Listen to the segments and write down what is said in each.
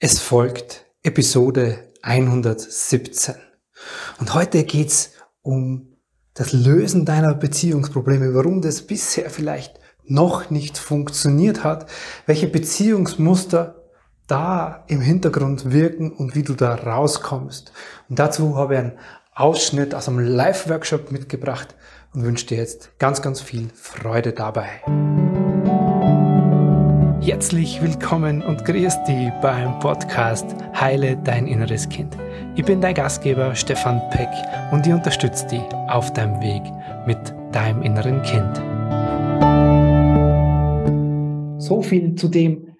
Es folgt Episode 117. Und heute geht's um das Lösen deiner Beziehungsprobleme, warum das bisher vielleicht noch nicht funktioniert hat, welche Beziehungsmuster da im Hintergrund wirken und wie du da rauskommst. Und dazu habe ich einen Ausschnitt aus einem Live-Workshop mitgebracht und wünsche dir jetzt ganz, ganz viel Freude dabei. Herzlich willkommen und grüß dich beim Podcast Heile dein inneres Kind. Ich bin dein Gastgeber Stefan Peck und ich unterstütze dich auf deinem Weg mit deinem inneren Kind. So viel zu dem,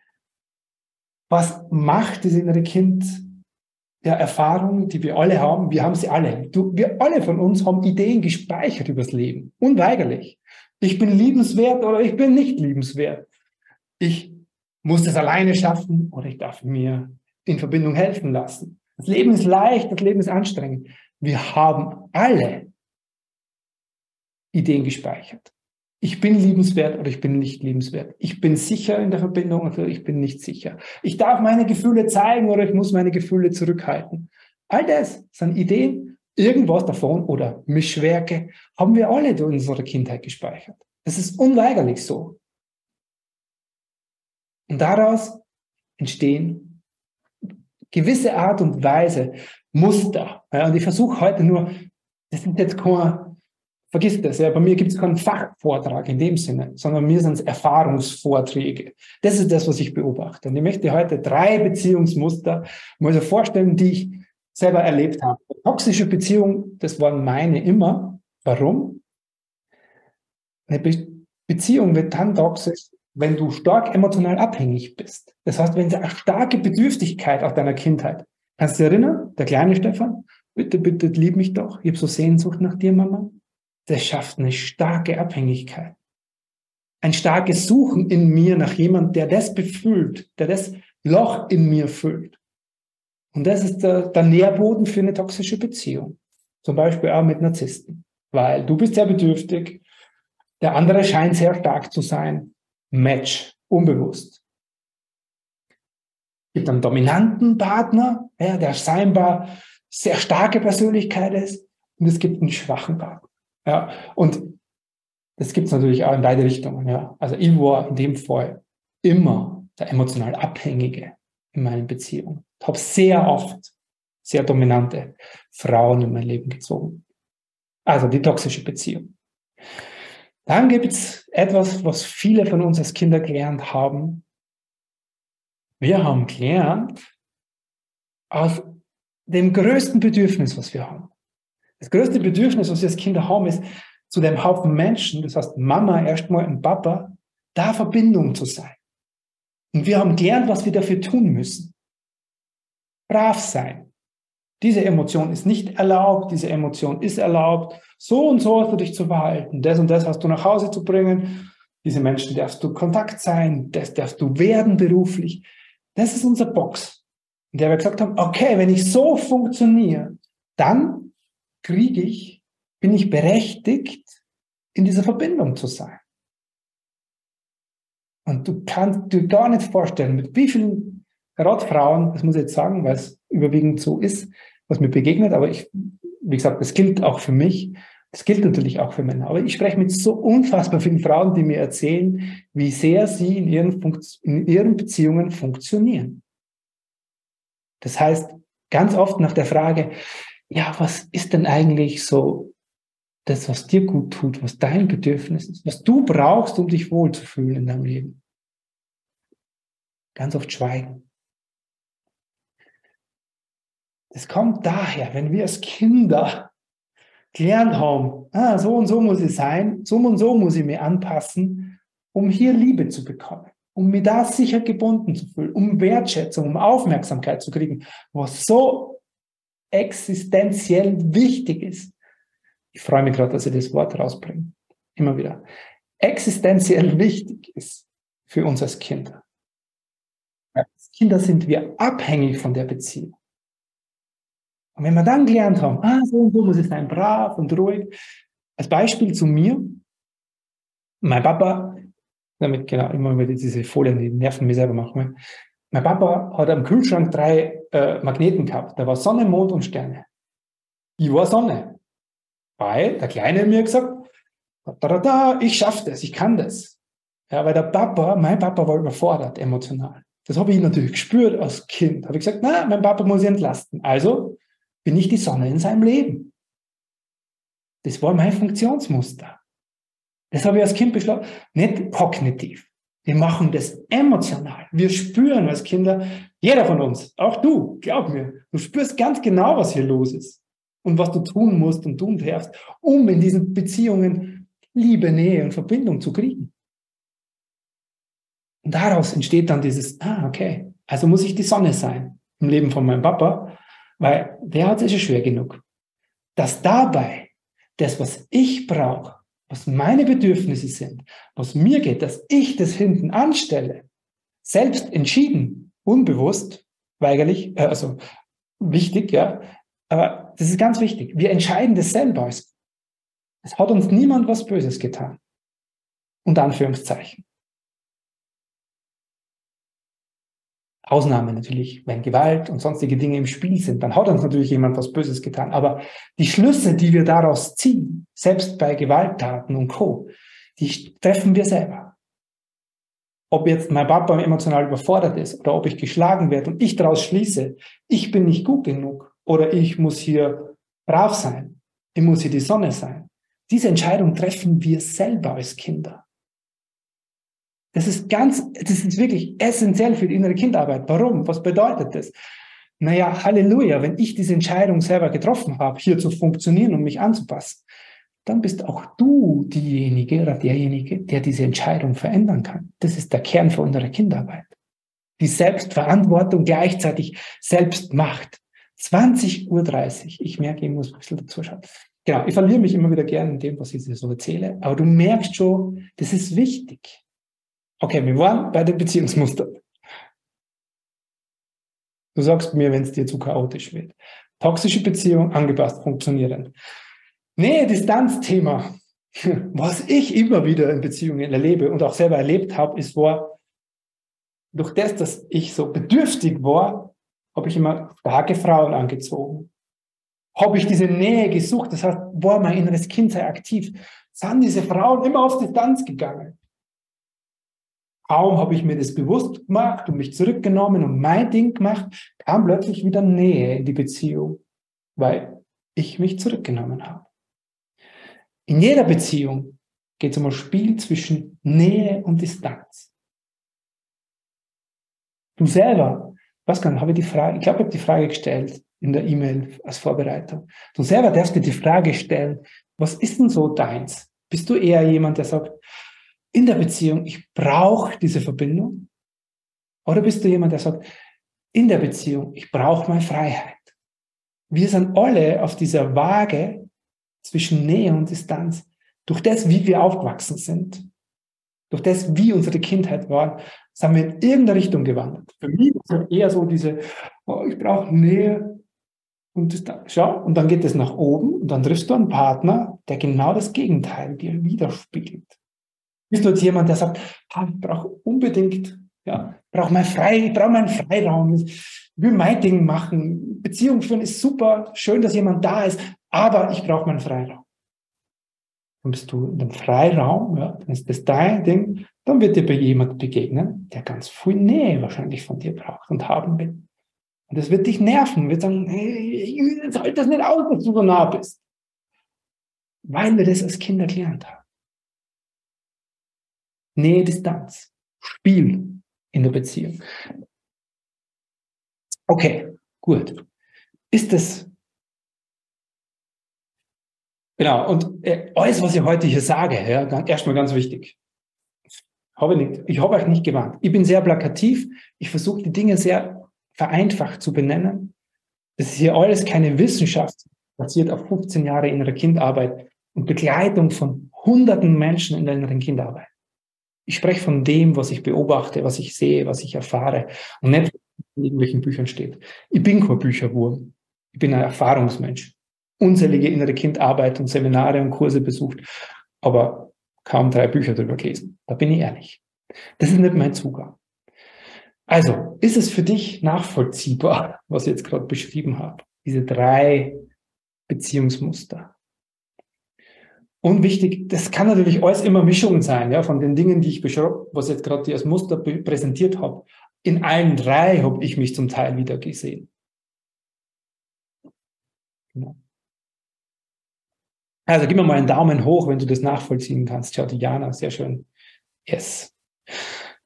was macht das innere Kind der Erfahrung, die wir alle haben. Wir haben sie alle. Du, wir alle von uns haben Ideen gespeichert übers Leben. Unweigerlich. Ich bin liebenswert oder ich bin nicht liebenswert. Ich muss das alleine schaffen oder ich darf mir in Verbindung helfen lassen. Das Leben ist leicht, das Leben ist anstrengend. Wir haben alle Ideen gespeichert. Ich bin liebenswert oder ich bin nicht liebenswert. Ich bin sicher in der Verbindung oder ich bin nicht sicher. Ich darf meine Gefühle zeigen oder ich muss meine Gefühle zurückhalten. All das sind Ideen, irgendwas davon oder Mischwerke haben wir alle in unserer Kindheit gespeichert. Das ist unweigerlich so. Und daraus entstehen gewisse Art und Weise, Muster. Und ich versuche heute nur, das sind jetzt kein, vergiss das, bei mir gibt es keinen Fachvortrag in dem Sinne, sondern mir sind es Erfahrungsvorträge. Das ist das, was ich beobachte. Und ich möchte heute drei Beziehungsmuster mal so vorstellen, die ich selber erlebt habe. Toxische Beziehung, das waren meine immer. Warum? Eine Be Beziehung wird dann toxisch, wenn du stark emotional abhängig bist. Das heißt, wenn du eine starke Bedürftigkeit aus deiner Kindheit. Kannst du dich erinnern, der kleine Stefan? Bitte, bitte, lieb mich doch. Ich habe so Sehnsucht nach dir, Mama. Das schafft eine starke Abhängigkeit. Ein starkes Suchen in mir nach jemand, der das befüllt, der das Loch in mir füllt. Und das ist der, der Nährboden für eine toxische Beziehung. Zum Beispiel auch mit Narzissten. Weil du bist sehr bedürftig, der andere scheint sehr stark zu sein. Match, unbewusst. Es gibt einen dominanten Partner, ja, der scheinbar sehr starke Persönlichkeit ist, und es gibt einen schwachen Partner. Ja, und das gibt es natürlich auch in beide Richtungen. Ja. Also ich war in dem Fall immer der emotional Abhängige in meinen Beziehungen. Ich habe sehr oft sehr dominante Frauen in mein Leben gezogen. Also die toxische Beziehung. Dann gibt es etwas, was viele von uns als Kinder gelernt haben. Wir haben gelernt, aus dem größten Bedürfnis, was wir haben. Das größte Bedürfnis, was wir als Kinder haben, ist, zu dem Haufen Menschen, das heißt Mama erstmal und Papa, da Verbindung zu sein. Und wir haben gelernt, was wir dafür tun müssen. Brav sein, diese Emotion ist nicht erlaubt, diese Emotion ist erlaubt. So und so du dich zu verhalten. Das und das hast du nach Hause zu bringen. Diese Menschen darfst du Kontakt sein, das darfst du werden beruflich. Das ist unser Box, in der wir gesagt haben, okay, wenn ich so funktioniere, dann kriege ich, bin ich berechtigt, in dieser Verbindung zu sein. Und du kannst dir gar nicht vorstellen, mit wie vielen gerade das muss ich jetzt sagen, weil es überwiegend so ist, was mir begegnet, aber ich, wie gesagt, das gilt auch für mich. Das gilt natürlich auch für Männer. Aber ich spreche mit so unfassbar vielen Frauen, die mir erzählen, wie sehr sie in ihren, Funkt in ihren Beziehungen funktionieren. Das heißt, ganz oft nach der Frage, ja, was ist denn eigentlich so das, was dir gut tut, was dein Bedürfnis ist, was du brauchst, um dich wohlzufühlen in deinem Leben? Ganz oft schweigen. Das kommt daher, wenn wir als Kinder gelernt haben, ah, so und so muss ich sein, so und so muss ich mich anpassen, um hier Liebe zu bekommen, um mich da sicher gebunden zu fühlen, um Wertschätzung, um Aufmerksamkeit zu kriegen, was so existenziell wichtig ist. Ich freue mich gerade, dass ich das Wort rausbringe. Immer wieder. Existenziell wichtig ist für uns als Kinder. Als Kinder sind wir abhängig von der Beziehung. Und wenn wir dann gelernt haben, ah, so und so muss ich sein, brav und ruhig. Als Beispiel zu mir, mein Papa, damit genau immer wieder diese Folien, die nerven mich selber manchmal. mein Papa hat am Kühlschrank drei äh, Magneten gehabt. Da war Sonne, Mond und Sterne. Ich war Sonne. Weil der Kleine mir gesagt, da, da, da, ich schaffe das, ich kann das. Ja, weil der Papa, mein Papa war überfordert emotional. Das habe ich natürlich gespürt als Kind. Habe ich gesagt, na, mein Papa muss ich entlasten. Also bin ich die Sonne in seinem Leben. Das war mein Funktionsmuster. Das habe ich als Kind beschlossen. Nicht kognitiv. Wir machen das emotional. Wir spüren als Kinder, jeder von uns, auch du, glaub mir, du spürst ganz genau, was hier los ist und was du tun musst und tun darfst, um in diesen Beziehungen Liebe, Nähe und Verbindung zu kriegen. Und daraus entsteht dann dieses, ah, okay, also muss ich die Sonne sein im Leben von meinem Papa, weil der hat es schon schwer genug. Dass dabei das, was ich brauche, was meine Bedürfnisse sind, was mir geht, dass ich das hinten anstelle, selbst entschieden, unbewusst, weigerlich, äh, also wichtig, ja, aber das ist ganz wichtig. Wir entscheiden das selber. Es hat uns niemand was Böses getan. Unter Anführungszeichen. Ausnahme natürlich, wenn Gewalt und sonstige Dinge im Spiel sind, dann hat uns natürlich jemand was Böses getan. Aber die Schlüsse, die wir daraus ziehen, selbst bei Gewalttaten und Co., die treffen wir selber. Ob jetzt mein Papa emotional überfordert ist oder ob ich geschlagen werde und ich daraus schließe, ich bin nicht gut genug oder ich muss hier brav sein, ich muss hier die Sonne sein. Diese Entscheidung treffen wir selber als Kinder. Das ist ganz, das ist wirklich essentiell für die innere Kindarbeit. Warum? Was bedeutet das? Naja, Halleluja, wenn ich diese Entscheidung selber getroffen habe, hier zu funktionieren und mich anzupassen, dann bist auch du diejenige oder derjenige, der diese Entscheidung verändern kann. Das ist der Kern für unsere Kindarbeit. Die Selbstverantwortung gleichzeitig selbst macht. 20.30 Uhr. Ich merke, ich muss ein bisschen dazu schauen. Genau, ich verliere mich immer wieder gerne in dem, was ich so erzähle. Aber du merkst schon, das ist wichtig. Okay, wir waren bei den Beziehungsmustern. Du sagst mir, wenn es dir zu chaotisch wird. Toxische Beziehung angepasst, funktionieren. Nähe, Distanz-Thema. Was ich immer wieder in Beziehungen erlebe und auch selber erlebt habe, ist, war, durch das, dass ich so bedürftig war, habe ich immer starke Frauen angezogen. Habe ich diese Nähe gesucht, das heißt, war mein inneres Kind sehr aktiv, sind diese Frauen immer auf Distanz gegangen. Kaum habe ich mir das bewusst gemacht und mich zurückgenommen und mein Ding gemacht, kam plötzlich wieder Nähe in die Beziehung, weil ich mich zurückgenommen habe. In jeder Beziehung geht es um ein Spiel zwischen Nähe und Distanz. Du selber, was kann, habe ich die Frage, ich glaube, ich habe die Frage gestellt in der E-Mail als Vorbereitung. Du selber darfst dir die Frage stellen, was ist denn so deins? Bist du eher jemand, der sagt, in der Beziehung, ich brauche diese Verbindung? Oder bist du jemand, der sagt, in der Beziehung, ich brauche meine Freiheit? Wir sind alle auf dieser Waage zwischen Nähe und Distanz. Durch das, wie wir aufgewachsen sind, durch das, wie unsere Kindheit war, sind wir in irgendeine Richtung gewandert. Für mich ist es eher so diese, oh, ich brauche Nähe und Distanz. Schau, und dann geht es nach oben und dann triffst du einen Partner, der genau das Gegenteil dir widerspiegelt. Bist du jetzt jemand, der sagt, ah, ich brauche unbedingt, ja, brauche mein Frei, ich brauche meinen Freiraum, ich will mein Ding machen. Beziehung führen ist super, schön, dass jemand da ist, aber ich brauche meinen Freiraum. Dann bist du in dem Freiraum, ja, dann ist das dein Ding, dann wird dir jemand begegnen, der ganz viel Nähe wahrscheinlich von dir braucht und haben will. Und das wird dich nerven, wird sagen, hey, ich halte das nicht aus, dass du so nah bist. Weil wir das als Kinder gelernt haben. Nähe, Distanz, Spiel in der Beziehung. Okay, gut. Ist es Genau, und äh, alles, was ich heute hier sage, ja, erstmal ganz wichtig. Habe ich, nicht, ich habe euch nicht gewarnt. Ich bin sehr plakativ. Ich versuche die Dinge sehr vereinfacht zu benennen. Das ist hier alles keine Wissenschaft, basiert auf 15 Jahre innere Kindarbeit und Begleitung von hunderten Menschen in der inneren Kindarbeit. Ich spreche von dem, was ich beobachte, was ich sehe, was ich erfahre und nicht in irgendwelchen Büchern steht. Ich bin kein Bücherwurm. Ich bin ein Erfahrungsmensch. Unzählige innere Kindarbeit und Seminare und Kurse besucht, aber kaum drei Bücher darüber gelesen. Da bin ich ehrlich. Das ist nicht mein Zugang. Also, ist es für dich nachvollziehbar, was ich jetzt gerade beschrieben habe? Diese drei Beziehungsmuster. Und wichtig, das kann natürlich alles immer Mischungen sein, ja, von den Dingen, die ich beschreibe, was ich jetzt gerade als Muster präsentiert habe. In allen drei habe ich mich zum Teil wieder gesehen. Genau. Also gib mir mal einen Daumen hoch, wenn du das nachvollziehen kannst. Schau, Diana, sehr schön. Yes.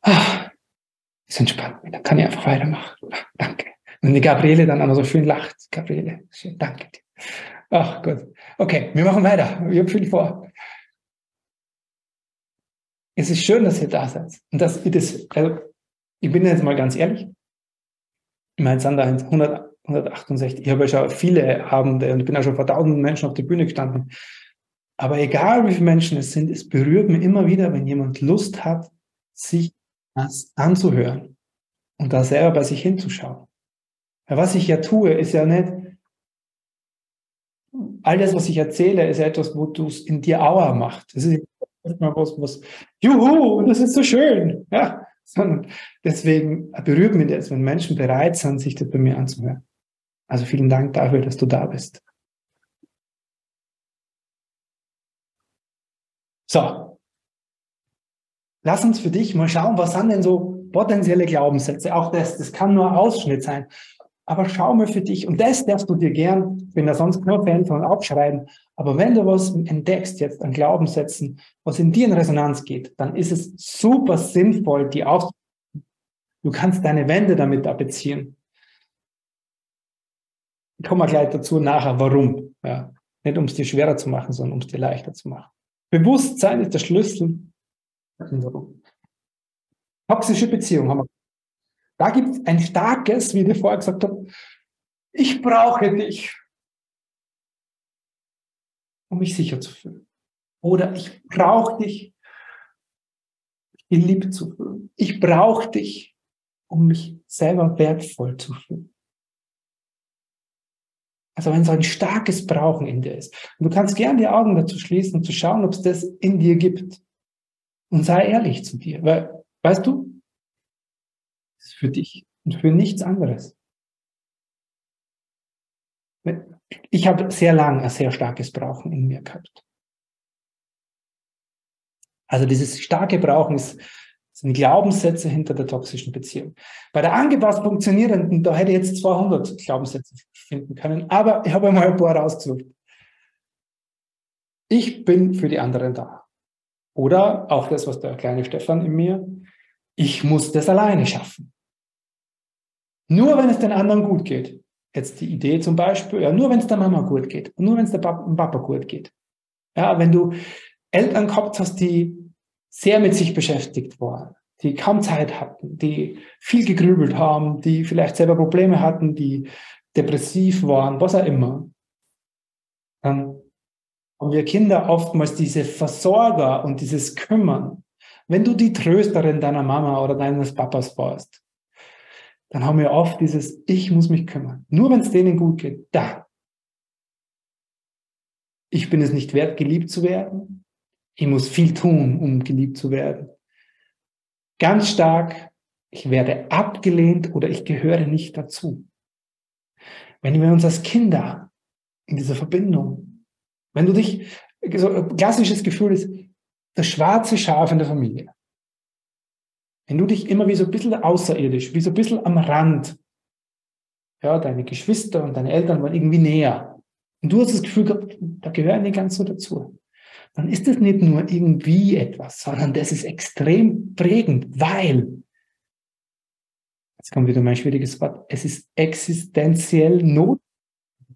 Ah, ist entspannt. Dann kann ich einfach weitermachen. Danke. Und die Gabriele dann auch so schön lacht. Gabriele, schön, danke dir. Ach Gott. Okay, wir machen weiter. Ich habe viel vor. Es ist schön, dass ihr da seid. Und ihr das, also ich bin jetzt mal ganz ehrlich. Ich meine, da 100, 168. Ich habe ja schon viele Abende und bin auch schon vor tausenden Menschen auf der Bühne gestanden. Aber egal wie viele Menschen es sind, es berührt mich immer wieder, wenn jemand Lust hat, sich das anzuhören und da selber bei sich hinzuschauen. Ja, was ich ja tue, ist ja nicht, all das, was ich erzähle, ist etwas, wo du es in dir Aua macht. Das ist mal was, was, juhu, das ist so schön. Ja, sondern deswegen berührt mich das, wenn Menschen bereit sind, sich das bei mir anzuhören. Also vielen Dank dafür, dass du da bist. So. Lass uns für dich mal schauen, was sind denn so potenzielle Glaubenssätze? Auch das, das kann nur Ausschnitt sein. Aber schau mal für dich, und das darfst du dir gern, ich bin da sonst kein Fan von abschreiben, aber wenn du was entdeckst jetzt an Glaubenssätzen, was in dir in Resonanz geht, dann ist es super sinnvoll, die auszuprobieren. Du kannst deine Wände damit abbeziehen. Ich komme gleich dazu nachher, warum. Ja. Nicht um es dir schwerer zu machen, sondern um es dir leichter zu machen. Bewusstsein ist der Schlüssel. Toxische Beziehung haben wir. Da gibt es ein starkes, wie ich vorher gesagt habe, ich brauche dich, um mich sicher zu fühlen. Oder ich brauche dich, geliebt zu fühlen. Ich brauche dich, um mich selber wertvoll zu fühlen. Also wenn so ein starkes Brauchen in dir ist. Und du kannst gern die Augen dazu schließen und zu schauen, ob es das in dir gibt. Und sei ehrlich zu dir. Weil, weißt du, für dich und für nichts anderes. Ich habe sehr lange ein sehr starkes Brauchen in mir gehabt. Also dieses starke Brauchen ist sind Glaubenssätze hinter der toxischen Beziehung. Bei der angepasst funktionierenden, da hätte ich jetzt 200 Glaubenssätze finden können, aber ich habe einmal ein paar rausgesucht. Ich bin für die anderen da. Oder auch das, was der kleine Stefan in mir, ich muss das alleine schaffen. Nur wenn es den anderen gut geht. Jetzt die Idee zum Beispiel, ja, nur wenn es der Mama gut geht, nur wenn es der Papa gut geht. Ja, wenn du Eltern gehabt hast, die sehr mit sich beschäftigt waren, die kaum Zeit hatten, die viel gegrübelt haben, die vielleicht selber Probleme hatten, die depressiv waren, was auch immer, dann haben wir Kinder oftmals diese Versorger und dieses Kümmern. Wenn du die Trösterin deiner Mama oder deines Papas warst, dann haben wir oft dieses Ich muss mich kümmern. Nur wenn es denen gut geht, da. Ich bin es nicht wert, geliebt zu werden. Ich muss viel tun, um geliebt zu werden. Ganz stark, ich werde abgelehnt oder ich gehöre nicht dazu. Wenn wir uns als Kinder in dieser Verbindung, wenn du dich, so ein klassisches Gefühl ist, das schwarze Schaf in der Familie. Wenn du dich immer wie so ein bisschen außerirdisch, wie so ein bisschen am Rand, ja, deine Geschwister und deine Eltern waren irgendwie näher. Und du hast das Gefühl gehabt, da gehören die ganz so dazu dann ist es nicht nur irgendwie etwas, sondern das ist extrem prägend, weil, jetzt kommt wieder mein schwieriges Wort, es ist existenziell notwendig,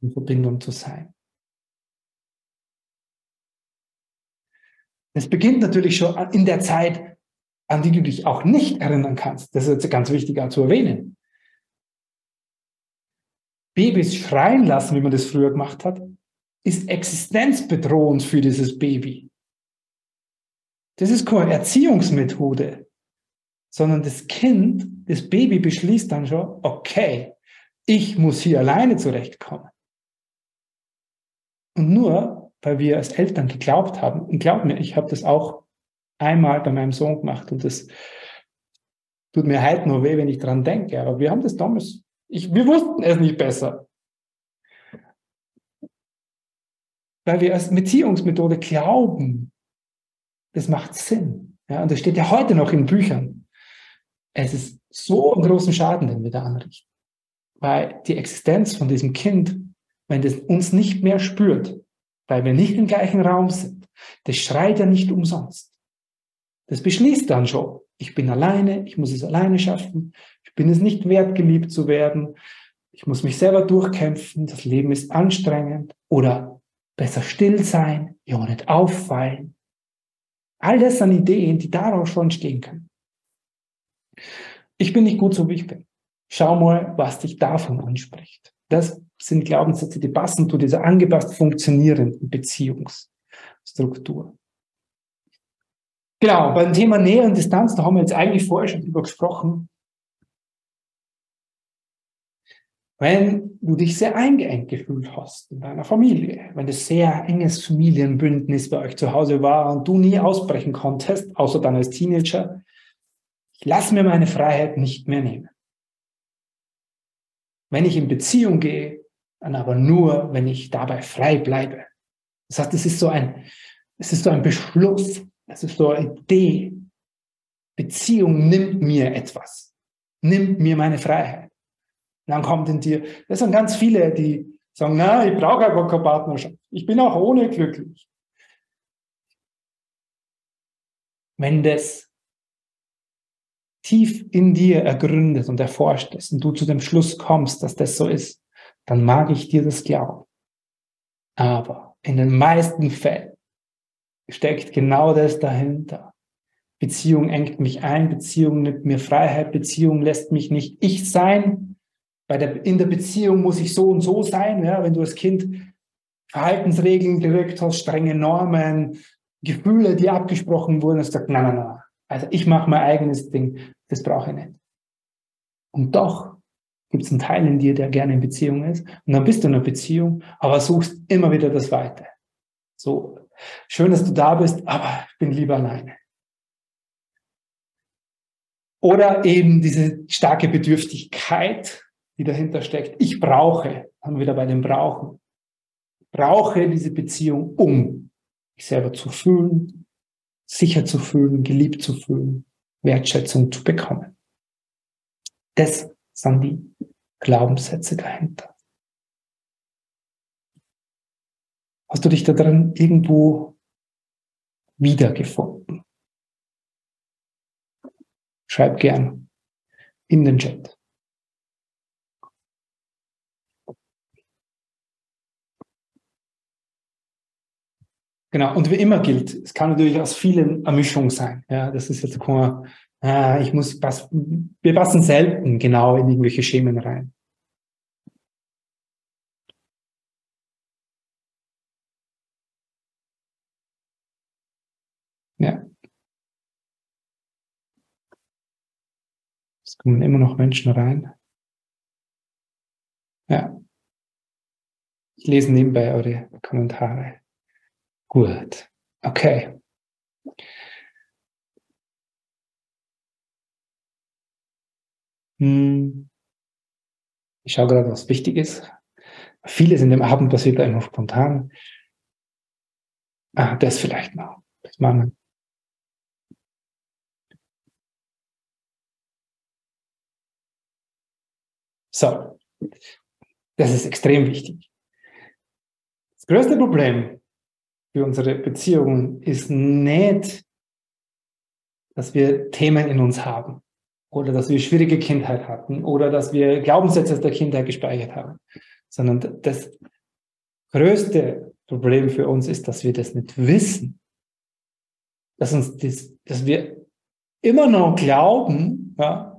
in Verbindung zu sein. Es beginnt natürlich schon in der Zeit, an die du dich auch nicht erinnern kannst. Das ist jetzt ganz wichtig zu erwähnen. Babys schreien lassen, wie man das früher gemacht hat, ist existenzbedrohend für dieses Baby. Das ist keine Erziehungsmethode, sondern das Kind, das Baby beschließt dann schon, okay, ich muss hier alleine zurechtkommen. Und nur, weil wir als Eltern geglaubt haben, und glaub mir, ich habe das auch einmal bei meinem Sohn gemacht und das tut mir heute noch weh, wenn ich dran denke. Aber wir haben das damals, ich, wir wussten es nicht besser. Weil wir als Beziehungsmethode glauben, das macht Sinn. Ja, und das steht ja heute noch in Büchern. Es ist so einen großen Schaden, den wir da anrichten. Weil die Existenz von diesem Kind, wenn das uns nicht mehr spürt, weil wir nicht im gleichen Raum sind, das schreit ja nicht umsonst. Das beschließt dann schon. Ich bin alleine, ich muss es alleine schaffen, ich bin es nicht wert, geliebt zu werden, ich muss mich selber durchkämpfen, das Leben ist anstrengend oder besser still sein, ja nicht auffallen. All das sind Ideen, die daraus schon entstehen können. Ich bin nicht gut so, wie ich bin. Schau mal, was dich davon anspricht. Das sind Glaubenssätze, die passen zu dieser angepasst funktionierenden Beziehungsstruktur. Genau, beim Thema Nähe und Distanz, da haben wir jetzt eigentlich vorher schon drüber gesprochen. Wenn du dich sehr eingeengt gefühlt hast in deiner Familie, wenn es sehr enges Familienbündnis bei euch zu Hause war und du nie ausbrechen konntest, außer dann als Teenager, ich lasse mir meine Freiheit nicht mehr nehmen. Wenn ich in Beziehung gehe, dann aber nur, wenn ich dabei frei bleibe. Das heißt, es ist so ein, es ist so ein Beschluss, es ist so eine Idee. Beziehung nimmt mir etwas, nimmt mir meine Freiheit. Und dann kommt in dir, das sind ganz viele, die sagen, na, ich brauche aber keine Partnerschaft. Ich bin auch ohne glücklich. Wenn das tief in dir ergründet und erforscht ist und du zu dem Schluss kommst, dass das so ist, dann mag ich dir das glauben. Aber in den meisten Fällen steckt genau das dahinter. Beziehung engt mich ein, Beziehung nimmt mir Freiheit, Beziehung lässt mich nicht ich sein. Bei der, in der Beziehung muss ich so und so sein. Ja, wenn du als Kind Verhaltensregeln gekriegt hast, strenge Normen, Gefühle, die abgesprochen wurden, hast du gesagt, nein, nein, nein. Also ich mache mein eigenes Ding, das brauche ich nicht. Und doch gibt es einen Teil in dir, der gerne in Beziehung ist. Und dann bist du in einer Beziehung, aber suchst immer wieder das Weite. So, schön, dass du da bist, aber ich bin lieber alleine. Oder eben diese starke Bedürftigkeit, die dahinter steckt. Ich brauche, haben wir wieder bei dem Brauchen. Brauche diese Beziehung, um mich selber zu fühlen, sicher zu fühlen, geliebt zu fühlen, Wertschätzung zu bekommen. Das sind die Glaubenssätze dahinter. Hast du dich da drin irgendwo wiedergefunden? Schreib gern in den Chat. Genau, und wie immer gilt, es kann natürlich aus vielen eine Mischung sein. Ja, das ist jetzt kein, äh, ich muss, pass, wir passen selten genau in irgendwelche Schemen rein. Ja. Kommen immer noch Menschen rein. Ja. Ich lese nebenbei eure Kommentare. Gut. Okay. Hm. Ich schaue gerade, was wichtig ist. Vieles in dem Abend passiert einfach spontan. Ah, das vielleicht noch. Das machen So, das ist extrem wichtig. Das größte Problem für unsere Beziehungen ist nicht, dass wir Themen in uns haben oder dass wir schwierige Kindheit hatten oder dass wir Glaubenssätze aus der Kindheit gespeichert haben, sondern das größte Problem für uns ist, dass wir das nicht wissen. Dass uns das, dass wir immer noch glauben, ja,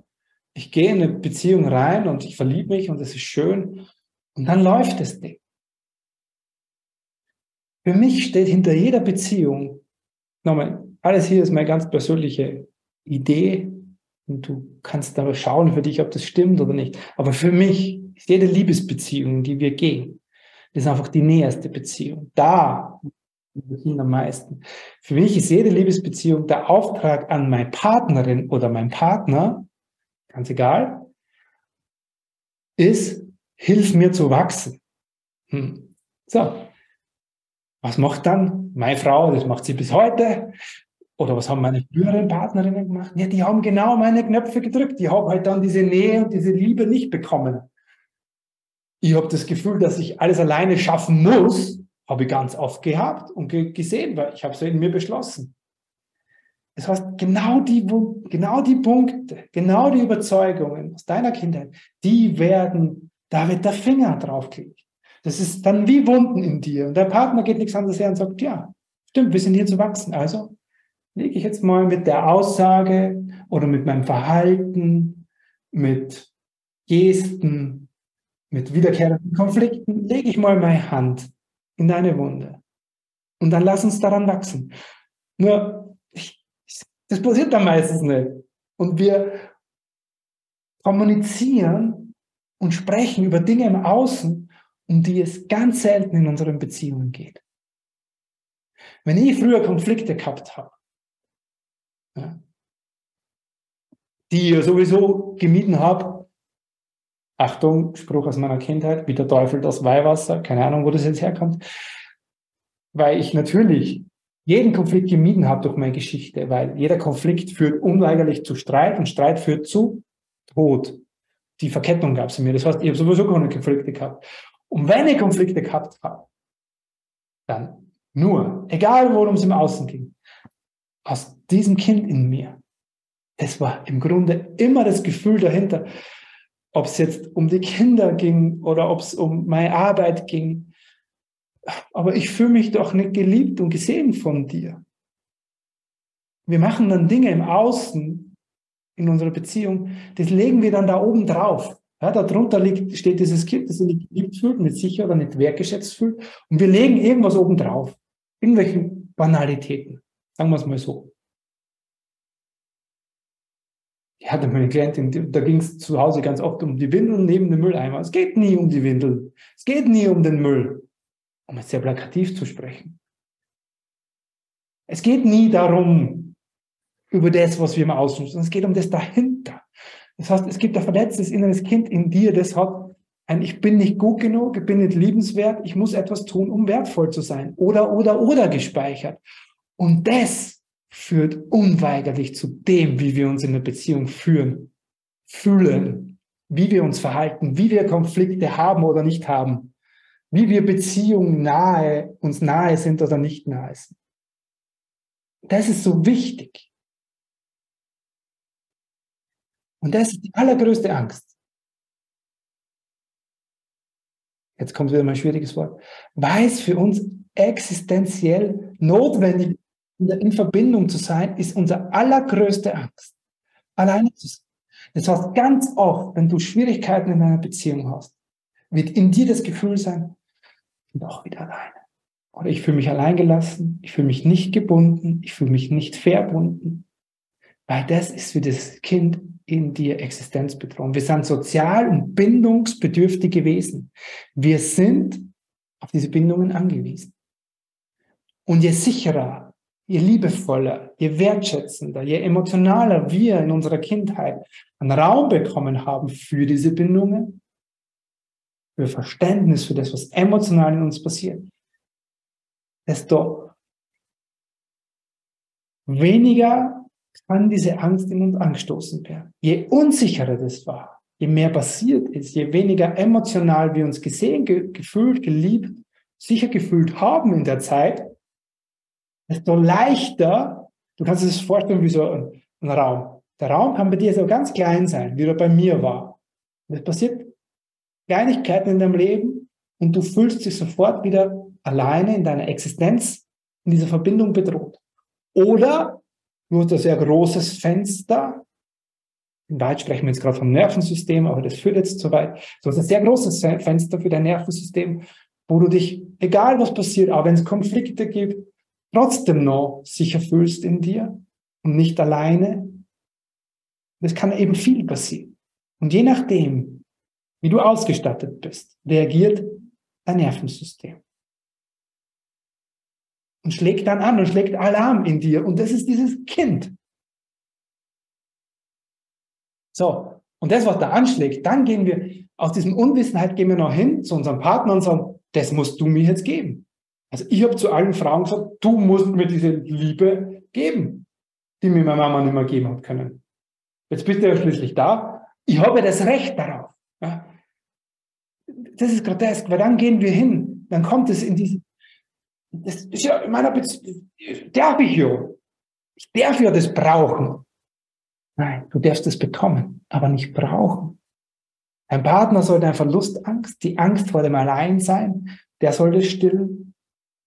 ich gehe in eine Beziehung rein und ich verliebe mich und es ist schön und dann läuft das Ding. Für mich steht hinter jeder Beziehung, nochmal, alles hier ist meine ganz persönliche Idee und du kannst aber schauen für dich, ob das stimmt oder nicht. Aber für mich ist jede Liebesbeziehung, die wir gehen, das ist einfach die näherste Beziehung. Da sind am meisten. Für mich ist jede Liebesbeziehung der Auftrag an meine Partnerin oder mein Partner, ganz egal, ist, hilf mir zu wachsen. Hm. So, was macht dann meine Frau? Das macht sie bis heute. Oder was haben meine früheren Partnerinnen gemacht? Ja, die haben genau meine Knöpfe gedrückt. Die haben halt dann diese Nähe und diese Liebe nicht bekommen. Ich habe das Gefühl, dass ich alles alleine schaffen muss, habe ich ganz oft gehabt und gesehen, weil ich habe es in mir beschlossen. Das heißt, genau die, genau die Punkte, genau die Überzeugungen aus deiner Kindheit, die werden, da wird der Finger draufgelegt. Das ist dann wie Wunden in dir. Und der Partner geht nichts anderes her und sagt, ja, stimmt, wir sind hier zu wachsen. Also lege ich jetzt mal mit der Aussage oder mit meinem Verhalten, mit Gesten, mit wiederkehrenden Konflikten, lege ich mal meine Hand in deine Wunde. Und dann lass uns daran wachsen. Nur, das passiert dann meistens nicht. Und wir kommunizieren und sprechen über Dinge im Außen, um die es ganz selten in unseren Beziehungen geht. Wenn ich früher Konflikte gehabt habe, die ich sowieso gemieden habe, Achtung, Spruch aus meiner Kindheit, wie der Teufel das Weihwasser, keine Ahnung, wo das jetzt herkommt, weil ich natürlich jeden Konflikt gemieden habe durch meine Geschichte, weil jeder Konflikt führt unweigerlich zu Streit und Streit führt zu Tod. Die Verkettung gab es in mir. Das heißt, ich habe sowieso keine Konflikte gehabt. Und wenn ich Konflikte gehabt habe, dann nur, egal worum es im Außen ging, aus diesem Kind in mir, das war im Grunde immer das Gefühl dahinter, ob es jetzt um die Kinder ging oder ob es um meine Arbeit ging. Aber ich fühle mich doch nicht geliebt und gesehen von dir. Wir machen dann Dinge im Außen in unserer Beziehung, das legen wir dann da oben drauf. Ja, darunter liegt, steht dieses Kind, das sich nicht geliebt fühlt, nicht sicher oder nicht wertgeschätzt fühlt. Und wir legen irgendwas oben drauf. Irgendwelche Banalitäten. Sagen wir es mal so. Ich hatte meine Klientin, da ging es zu Hause ganz oft um die Windeln neben dem Mülleimer. Es geht nie um die Windeln. Es geht nie um den Müll. Um es sehr plakativ zu sprechen. Es geht nie darum, über das, was wir im Außen, sondern es geht um das dahinter. Das heißt, es gibt ein verletztes inneres Kind in dir, das hat ein Ich bin nicht gut genug, ich bin nicht liebenswert, ich muss etwas tun, um wertvoll zu sein. Oder, oder, oder gespeichert. Und das führt unweigerlich zu dem, wie wir uns in der Beziehung führen, fühlen, wie wir uns verhalten, wie wir Konflikte haben oder nicht haben, wie wir Beziehungen nahe, uns nahe sind oder nicht nahe sind. Das ist so wichtig. Und das ist die allergrößte Angst. Jetzt kommt wieder mal ein schwieriges Wort. Weil es für uns existenziell notwendig in Verbindung zu sein, ist unsere allergrößte Angst. Alleine zu sein. Das heißt, ganz oft, wenn du Schwierigkeiten in einer Beziehung hast, wird in dir das Gefühl sein, bin auch wieder alleine. Oder ich fühle mich alleingelassen, ich fühle mich nicht gebunden, ich fühle mich nicht verbunden. Weil das ist für das Kind in dir Existenzbedrohung. Wir sind sozial und bindungsbedürftige Wesen. Wir sind auf diese Bindungen angewiesen. Und je sicherer, je liebevoller, je wertschätzender, je emotionaler wir in unserer Kindheit einen Raum bekommen haben für diese Bindungen, für Verständnis für das, was emotional in uns passiert, desto weniger kann diese Angst in uns angestoßen werden. Je unsicherer das war, je mehr passiert ist, je weniger emotional wir uns gesehen, ge gefühlt, geliebt, sicher gefühlt haben in der Zeit, desto leichter, du kannst es vorstellen wie so ein, ein Raum. Der Raum kann bei dir so ganz klein sein, wie er bei mir war. Und es passiert Kleinigkeiten in deinem Leben und du fühlst dich sofort wieder alleine in deiner Existenz, in dieser Verbindung bedroht. Oder Du hast ein sehr großes Fenster. In Wahrheit sprechen wir jetzt gerade vom Nervensystem, aber das führt jetzt zu weit. Du hast ein sehr großes Fenster für dein Nervensystem, wo du dich, egal was passiert, auch wenn es Konflikte gibt, trotzdem noch sicher fühlst in dir und nicht alleine. Das kann eben viel passieren. Und je nachdem, wie du ausgestattet bist, reagiert dein Nervensystem und schlägt dann an und schlägt Alarm in dir. Und das ist dieses Kind. So, und das, was da anschlägt, dann gehen wir aus diesem Unwissenheit gehen wir noch hin zu unserem Partner und sagen, das musst du mir jetzt geben. Also ich habe zu allen Frauen gesagt, du musst mir diese Liebe geben, die mir meine Mama nicht mehr geben hat können. Jetzt bist du ja schließlich da. Ich habe das Recht darauf. Das ist grotesk, weil dann gehen wir hin. Dann kommt es in diese, das ist ja in meiner Beziehung, darf ich ja. Ich darf ja das brauchen. Nein, du darfst es bekommen, aber nicht brauchen. Ein Partner soll deine Verlustangst, die Angst vor dem Alleinsein, der soll das stillen.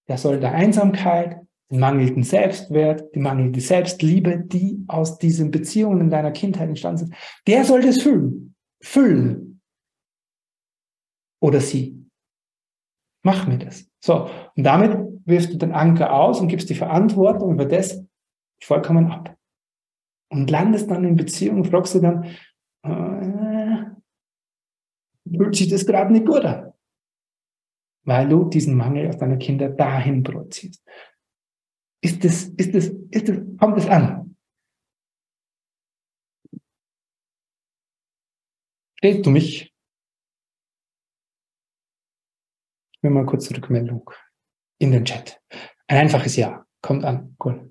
Der soll der Einsamkeit, den mangelnden Selbstwert, die mangelnde Selbstliebe, die aus diesen Beziehungen in deiner Kindheit entstanden sind, der soll das füllen. Füllen. Oder sie. Mach mir das. So. Und damit wirfst du den Anker aus und gibst die Verantwortung über das vollkommen ab. Und landest dann in Beziehung, fragst du dann, äh, fühlt sich das gerade nicht gut an? Weil du diesen Mangel aus deiner Kinder dahin produzierst. Ist das, ist das, ist das, kommt es an? Stellst du mich? Will mal kurz Rückmeldung in den Chat. Ein einfaches Ja. Kommt an. Cool.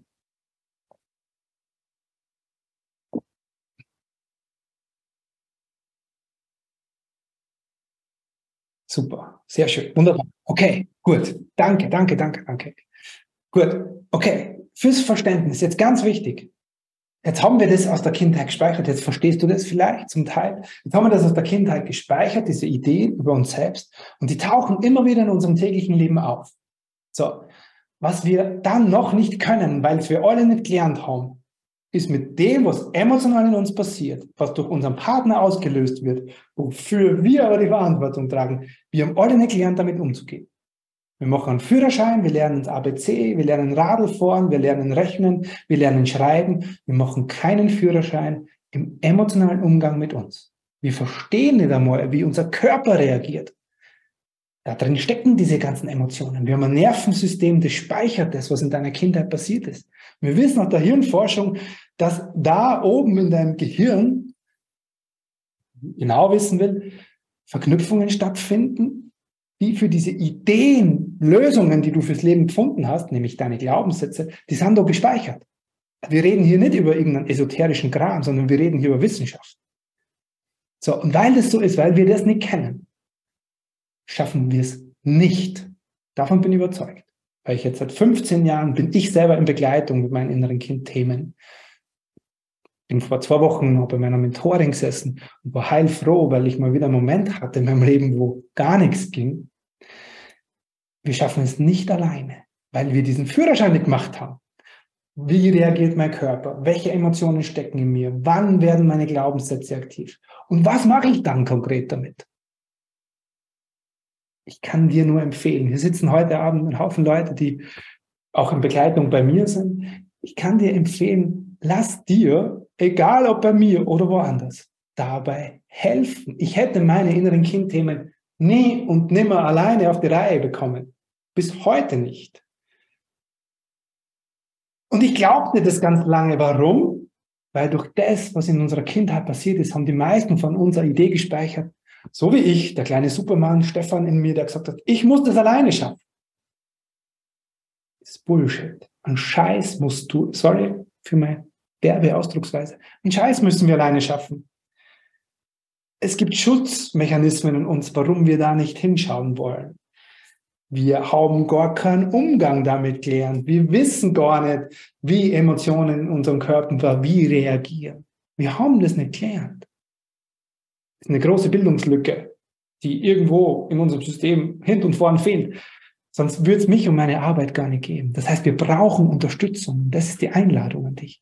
Super, sehr schön, wunderbar. Okay, gut. Danke, danke, danke, danke. Gut, okay. Fürs Verständnis, jetzt ganz wichtig. Jetzt haben wir das aus der Kindheit gespeichert, jetzt verstehst du das vielleicht zum Teil. Jetzt haben wir das aus der Kindheit gespeichert, diese Ideen über uns selbst, und die tauchen immer wieder in unserem täglichen Leben auf. So, was wir dann noch nicht können, weil wir alle nicht gelernt haben, ist mit dem, was emotional in uns passiert, was durch unseren Partner ausgelöst wird, wofür wir aber die Verantwortung tragen, wir haben alle nicht gelernt, damit umzugehen. Wir machen einen Führerschein, wir lernen ABC, wir lernen Radl fahren, wir lernen Rechnen, wir lernen Schreiben. Wir machen keinen Führerschein im emotionalen Umgang mit uns. Wir verstehen nicht einmal, wie unser Körper reagiert. Da drin stecken diese ganzen Emotionen. Wir haben ein Nervensystem, das speichert das, was in deiner Kindheit passiert ist. Wir wissen aus der Hirnforschung, dass da oben in deinem Gehirn, genau wissen will, Verknüpfungen stattfinden, die für diese Ideen, Lösungen, die du fürs Leben gefunden hast, nämlich deine Glaubenssätze, die sind da gespeichert. Wir reden hier nicht über irgendeinen esoterischen Kram, sondern wir reden hier über Wissenschaft. So, und weil das so ist, weil wir das nicht kennen, schaffen wir es nicht. Davon bin ich überzeugt. Weil ich jetzt seit 15 Jahren bin ich selber in Begleitung mit meinen inneren Kind-Themen. Bin vor zwei Wochen noch bei meiner Mentorin gesessen und war heilfroh, weil ich mal wieder einen Moment hatte in meinem Leben, wo gar nichts ging. Wir schaffen es nicht alleine, weil wir diesen Führerschein nicht gemacht haben. Wie reagiert mein Körper? Welche Emotionen stecken in mir? Wann werden meine Glaubenssätze aktiv? Und was mache ich dann konkret damit? ich kann dir nur empfehlen, hier sitzen heute Abend ein Haufen Leute, die auch in Begleitung bei mir sind. Ich kann dir empfehlen, lass dir, egal ob bei mir oder woanders, dabei helfen. Ich hätte meine inneren Kindthemen nie und nimmer alleine auf die Reihe bekommen. Bis heute nicht. Und ich glaubte das ganz lange. Warum? Weil durch das, was in unserer Kindheit passiert ist, haben die meisten von unserer Idee gespeichert, so wie ich, der kleine Superman Stefan in mir, der gesagt hat, ich muss das alleine schaffen. Das ist Bullshit. Ein Scheiß musst du, sorry für meine derbe Ausdrucksweise, ein Scheiß müssen wir alleine schaffen. Es gibt Schutzmechanismen in uns, warum wir da nicht hinschauen wollen. Wir haben gar keinen Umgang damit gelernt. Wir wissen gar nicht, wie Emotionen in unserem Körper wie reagieren. Wir haben das nicht gelernt ist eine große Bildungslücke, die irgendwo in unserem System hinten und vorn fehlt. Sonst würde es mich und meine Arbeit gar nicht geben. Das heißt, wir brauchen Unterstützung. Das ist die Einladung an dich,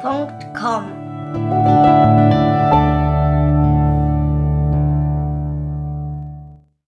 www.bibelpodcast.com.